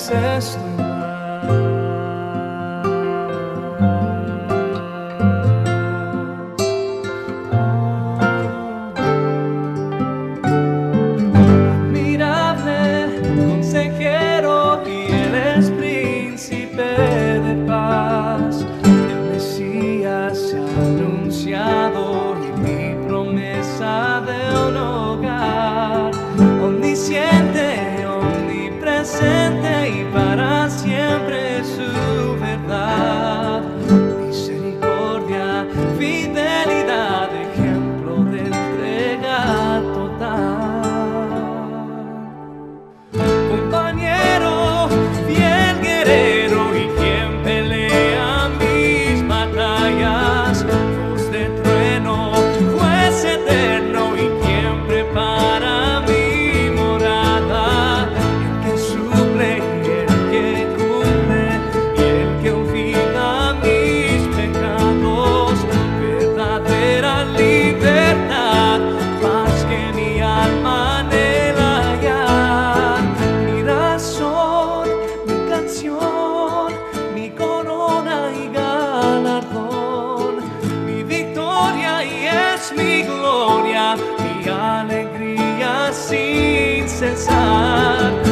resisting. saat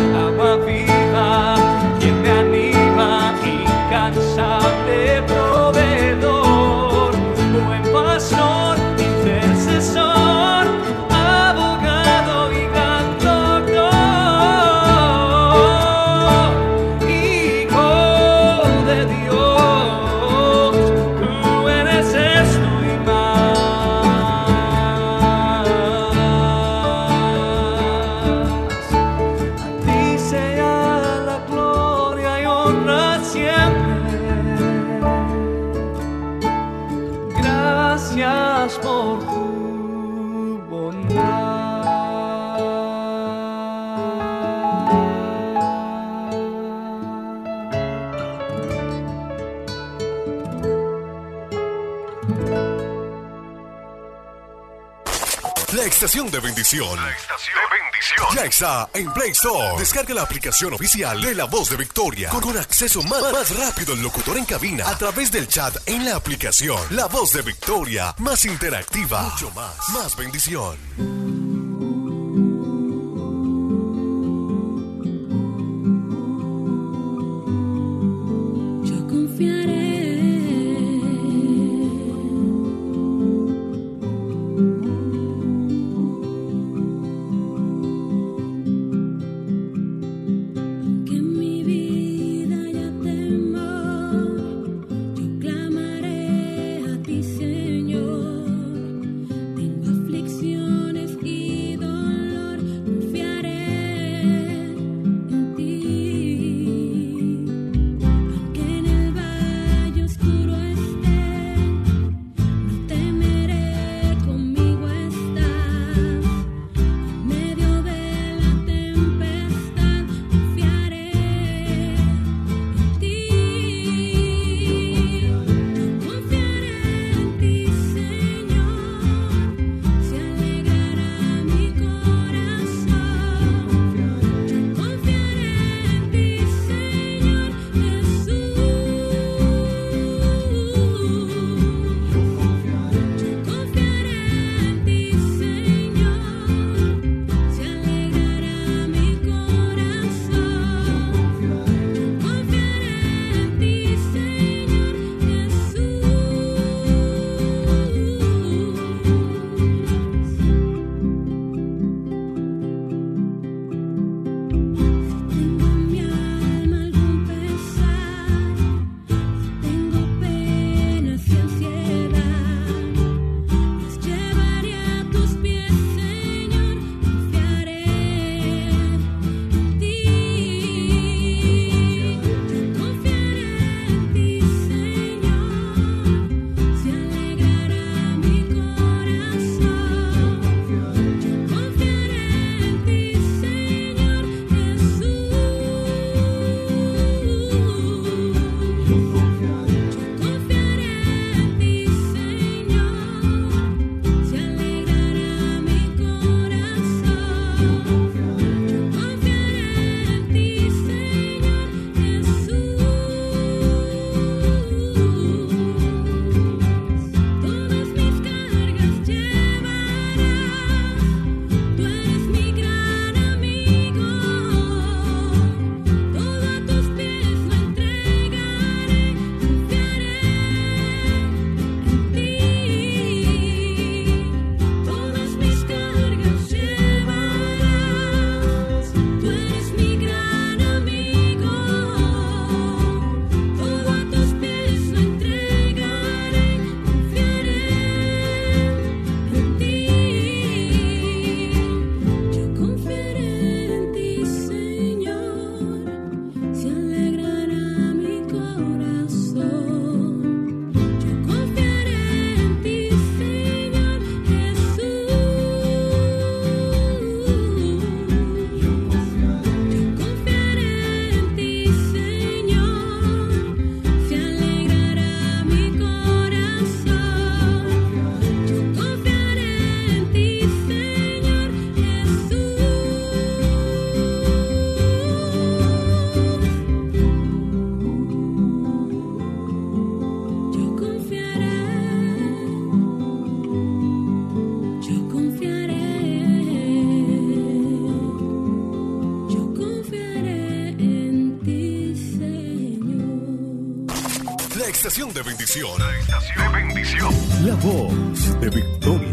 La estación de bendición. Ya está en Play Store. Descarga la aplicación oficial de La Voz de Victoria. Con, un acceso más, más, rápido al locutor en cabina a través del chat en la aplicación. La Voz de Victoria. Más interactiva. Mucho más. Más bendición. estación. De bendición. La voz de Victoria.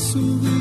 subir.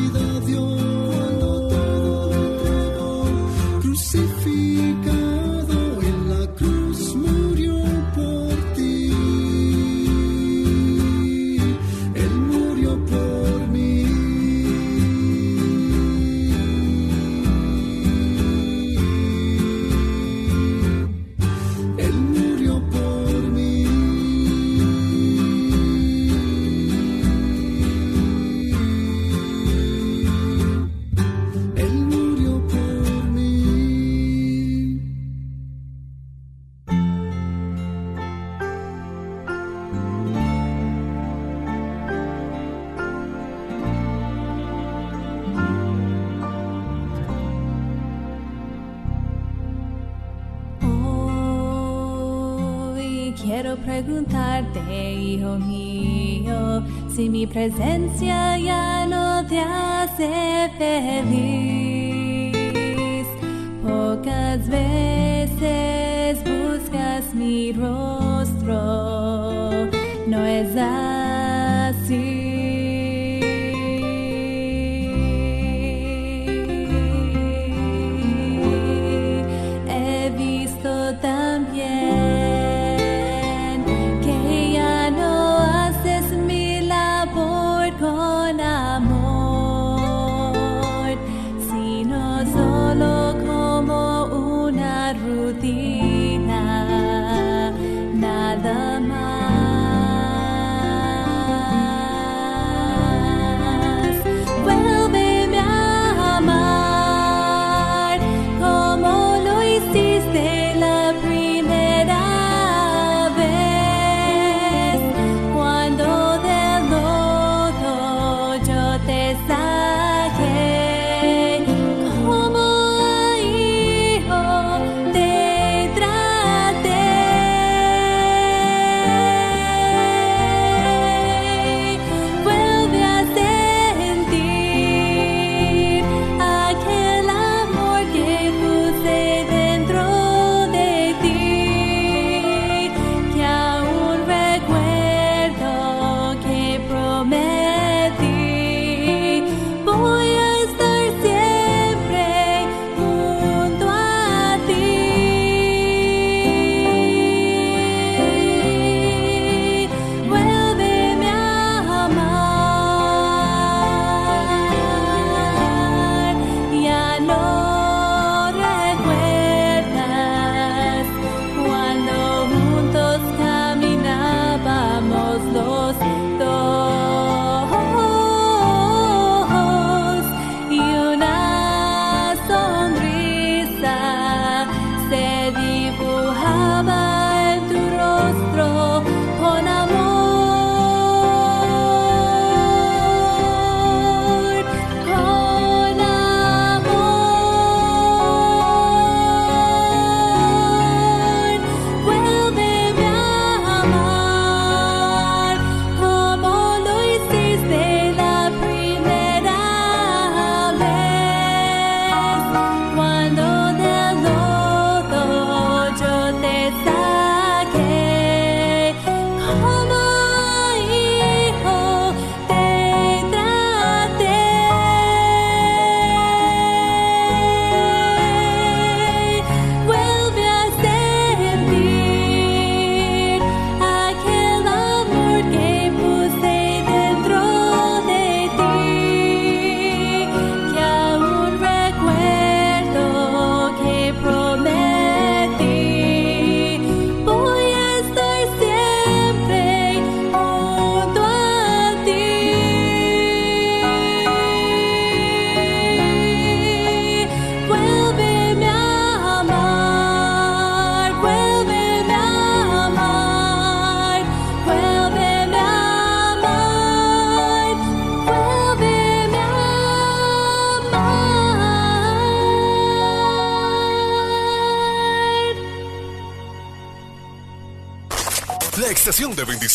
preguntarte, hijo mío, si mi presencia ya no te hace feliz. Pocas veces buscas mi rostro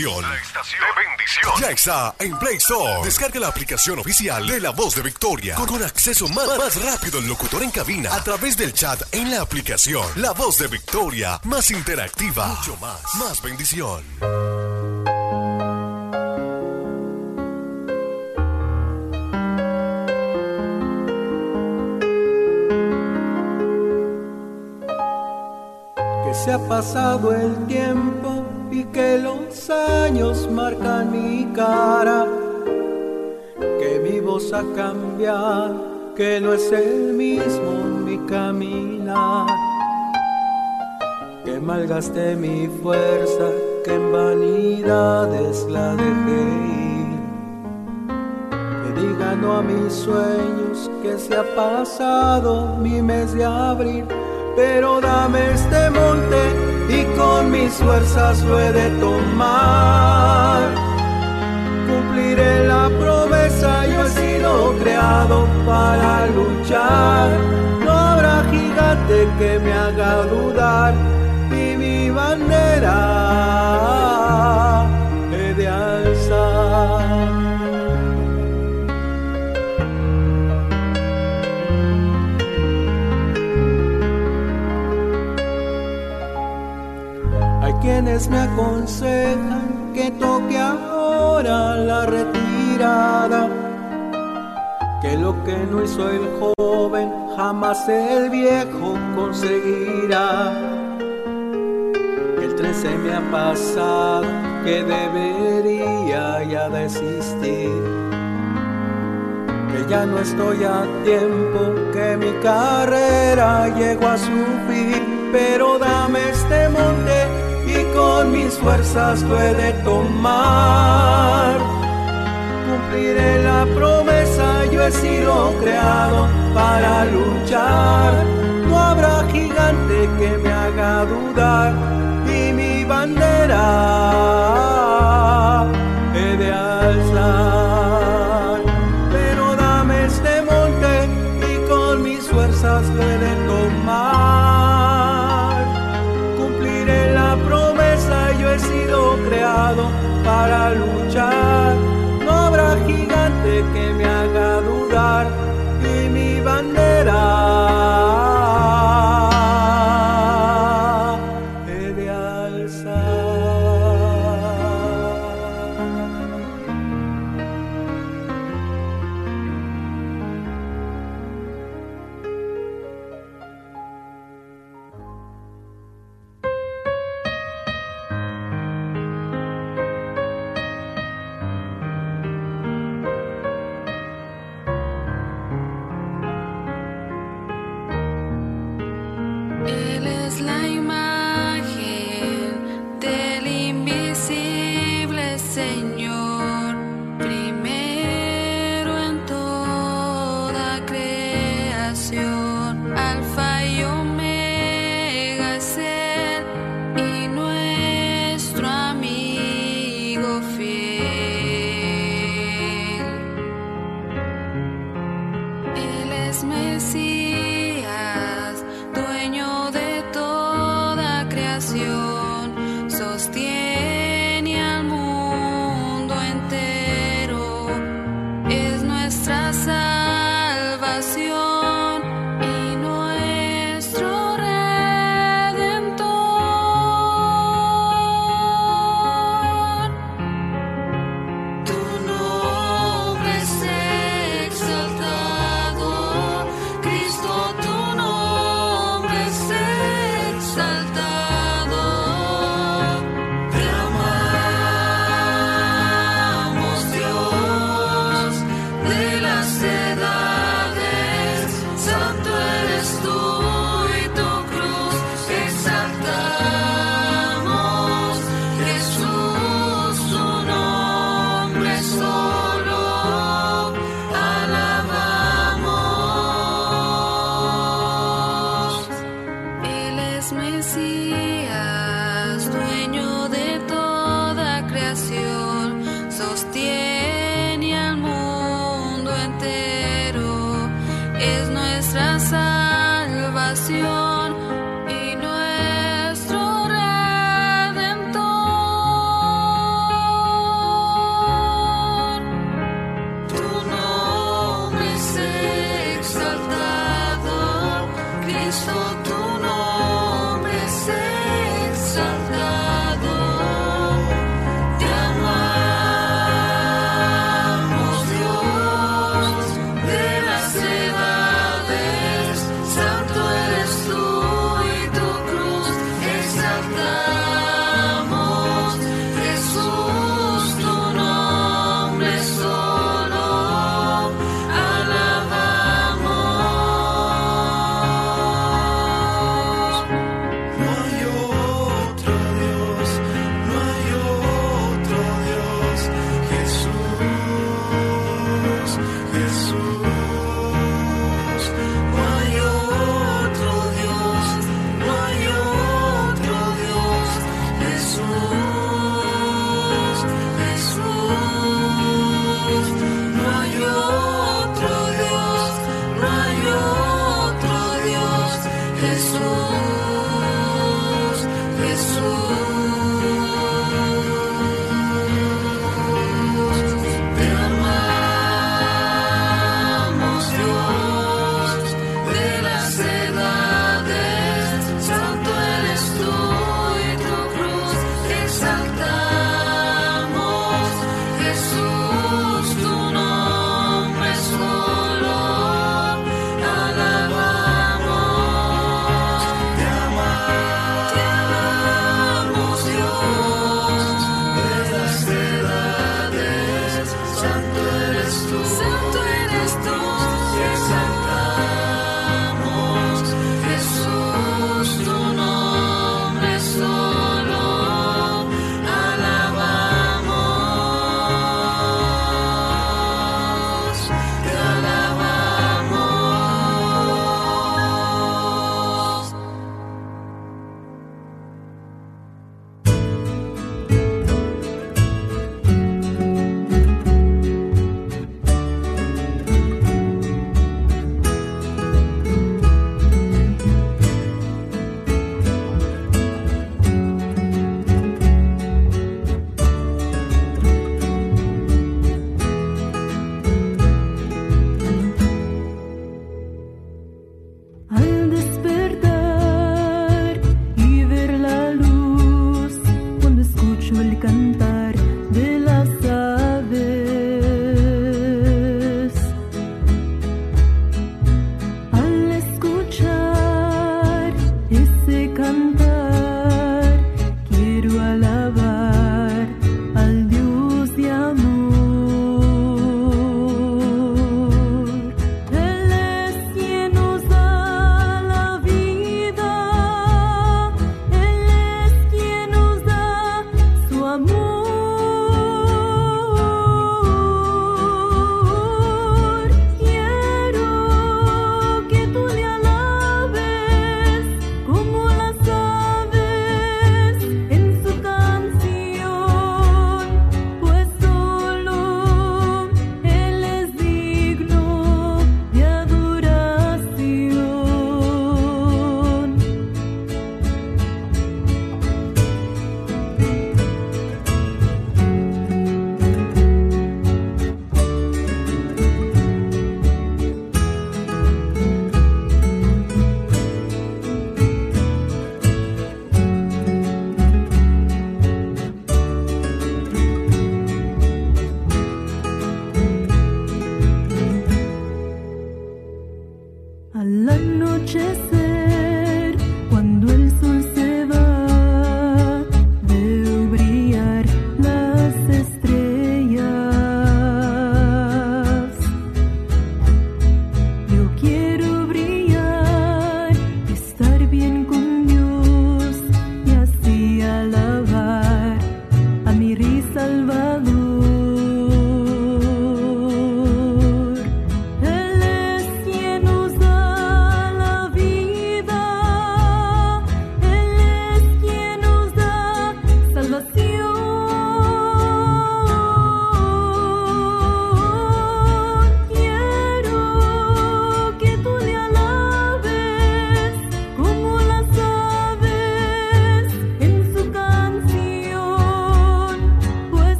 La estación de bendición. La estación de bendición. Ya está en Play Store. Descarga la aplicación oficial de La Voz de Victoria. Con, con acceso más, más rápido al locutor en cabina. A través del chat en la aplicación. La Voz de Victoria. Más interactiva. Mucho más. Más bendición. que se ha pasado el tiempo y que los años marcan mi cara, que mi voz ha cambiado, que no es el mismo mi caminar, que malgasté mi fuerza, que en vanidades la dejé ir, que diga no a mis sueños, que se ha pasado mi mes de abril pero dame este monte y con mis fuerzas lo he de tomar. Cumpliré la promesa, yo he sido creado para luchar. No habrá gigante que me haga dudar y mi bandera quienes me aconsejan que toque ahora la retirada, que lo que no hizo el joven jamás el viejo conseguirá. El tren se me ha pasado, que debería ya desistir, que ya no estoy a tiempo, que mi carrera llegó a su fin, pero dame este monte con mis fuerzas lo he de tomar. Cumpliré la promesa, yo he sido creado para luchar. No habrá gigante que me haga dudar y mi bandera he de alzar. Pero dame este monte y con mis fuerzas lo he de para luchar.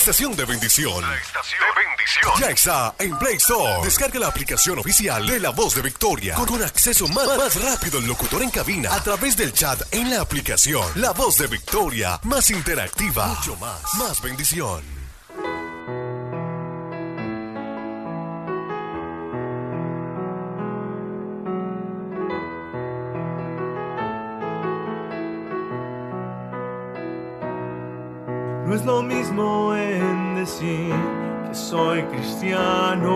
Estación de bendición. La estación de bendición. Ya está en Play Store. Descarga la aplicación oficial de La Voz de Victoria. Con, con acceso más, más rápido al locutor en cabina. A través del chat en la aplicación. La Voz de Victoria. Más interactiva. Mucho más. Más bendición. Soy cristiano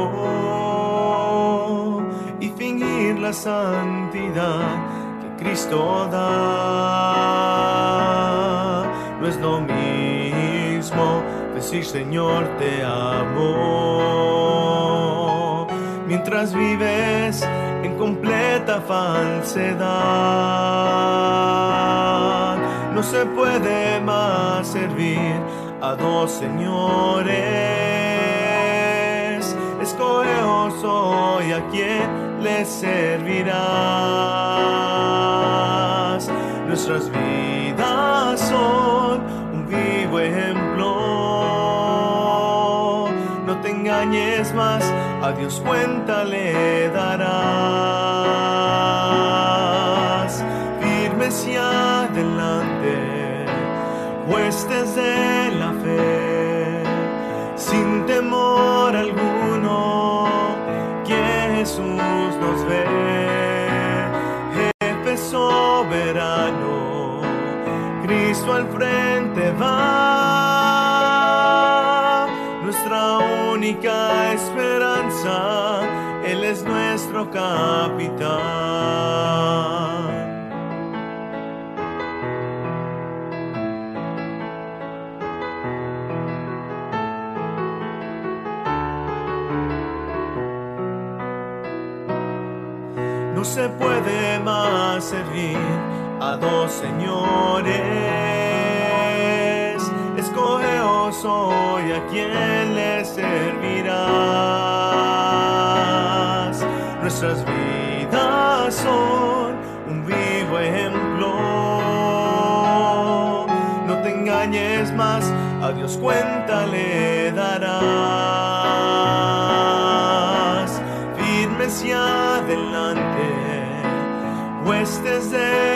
y fingir la santidad que Cristo da. No es lo mismo decir Señor te amo mientras vives en completa falsedad. No se puede más servir a dos señores. Escogeos hoy a quien les servirás. Nuestras vidas son un vivo ejemplo. No te engañes más, a Dios cuenta le darás. Firmes y adelante, huestes de Al frente va, nuestra única esperanza, Él es nuestro capitán. No se puede más servir a dos señores. Escogeos hoy a quien le servirás. Nuestras vidas son un vivo ejemplo. No te engañes más, a Dios cuenta le darás. Firmes y adelante, huestes de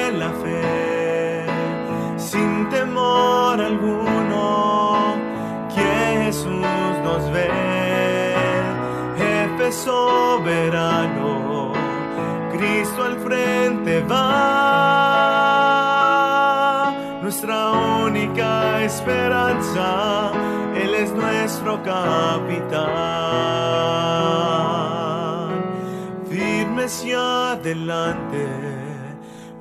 soberano, Cristo al frente va, nuestra única esperanza, Él es nuestro capitán. Firmes y adelante,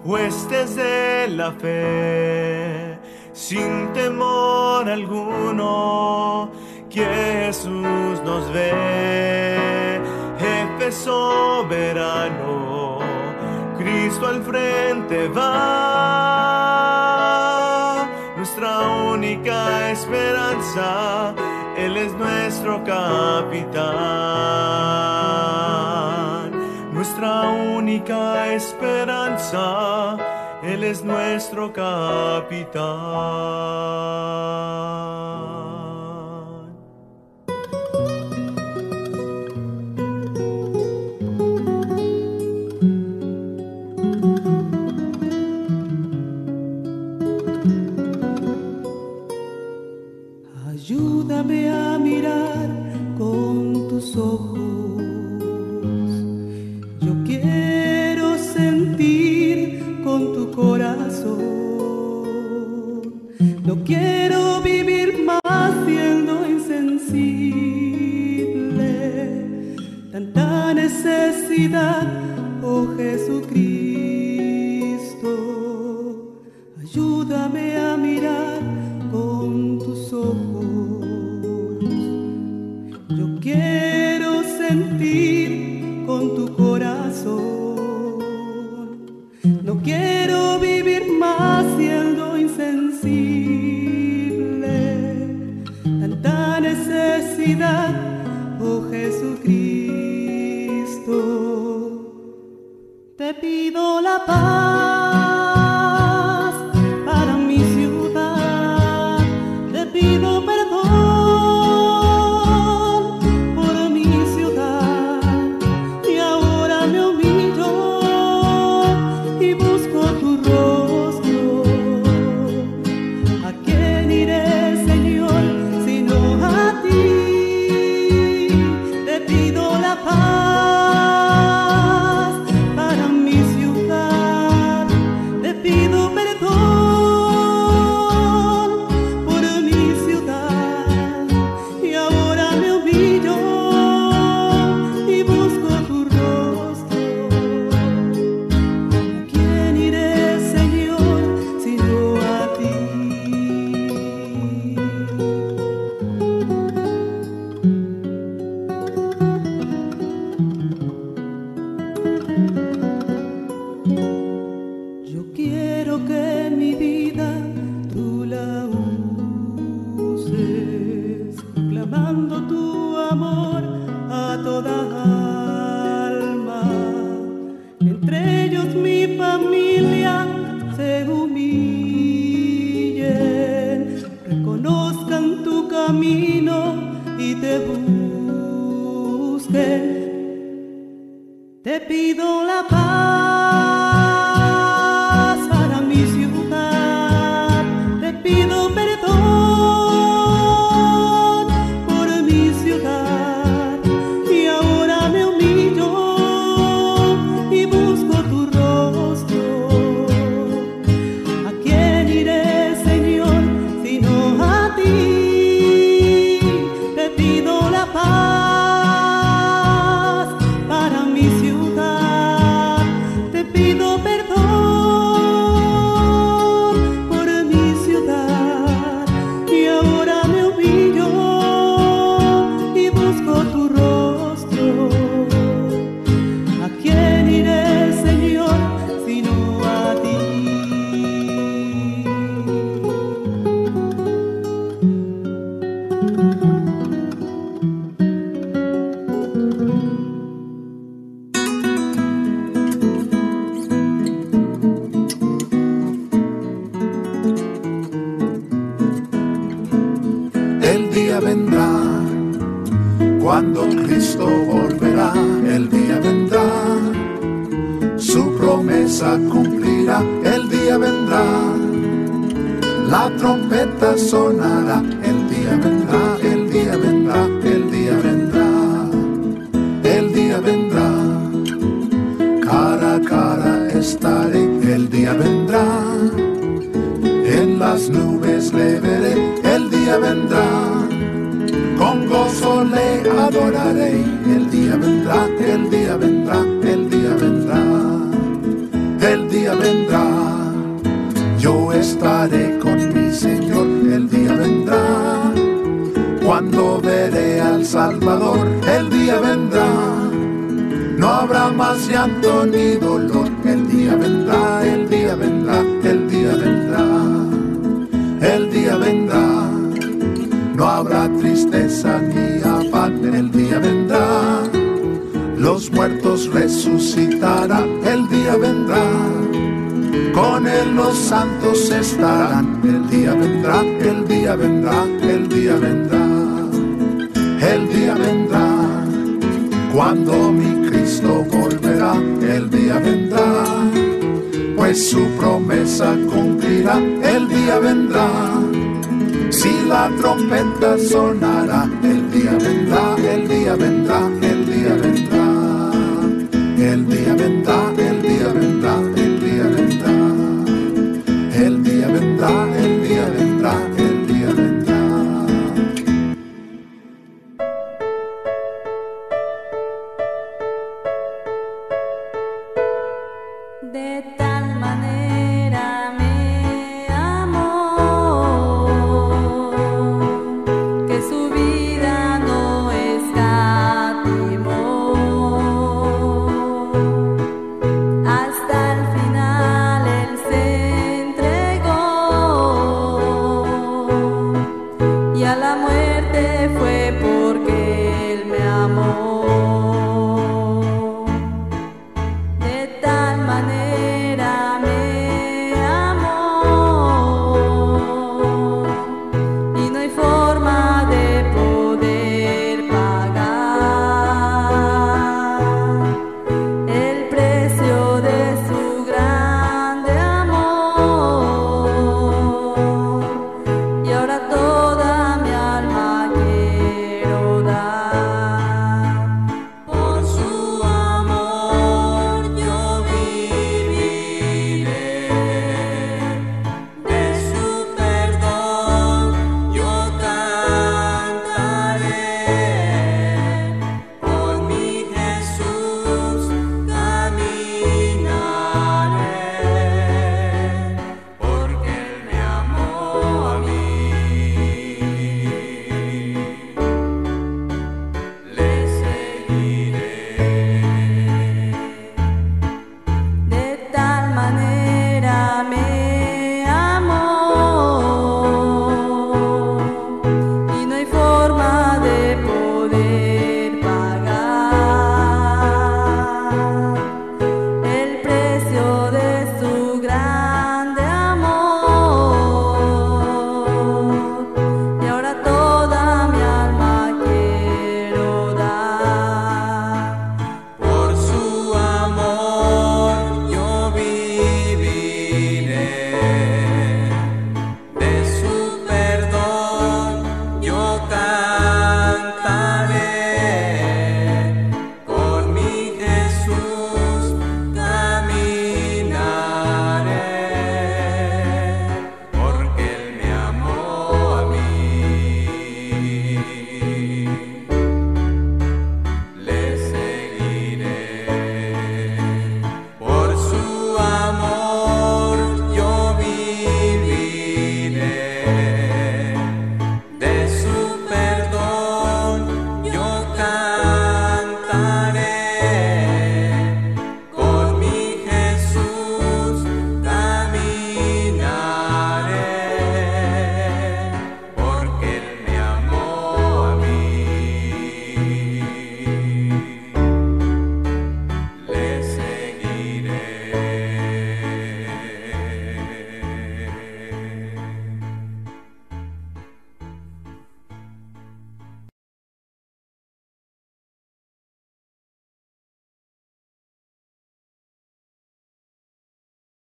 huestes de la fe, sin temor alguno, Jesús nos ve, soberano, Cristo al frente va, nuestra única esperanza, Él es nuestro capitán nuestra única esperanza, Él es nuestro capitán. oscuridad, oh Jesucristo. Ayúdame a mirar con tus ojos. Yo quiero sentir con tu corazón. No quiero vivir más siendo insensible. Tanta necesidad, oh Jesucristo. Pido la paz Cristo volverá. El día vendrá, su promesa cumplirá. El día vendrá, la trompeta sonará. El día vendrá, el día vendrá, el día vendrá. El día vendrá, cara a cara estaré. El día vendrá en las nubes le veré, el día vendrá, gozo le adoraré, el día vendrá, el día vendrá, el día vendrá, el día vendrá, yo estaré con mi Señor, el día vendrá, cuando veré al Salvador, el día vendrá. No habrá más llanto ni dolor, el día vendrá, el día vendrá, el día vendrá, el día vendrá. Tristeza afán, el día vendrá. Los muertos resucitarán, el día vendrá. Con él los santos estarán, el día vendrá, el día vendrá, el día vendrá, el día vendrá. Cuando mi Cristo volverá, el día vendrá, pues su promesa cumplirá, el día vendrá. Si la trompeta sonará, el día vendrá, el día vendrá, el día vendrá. El día vendrá,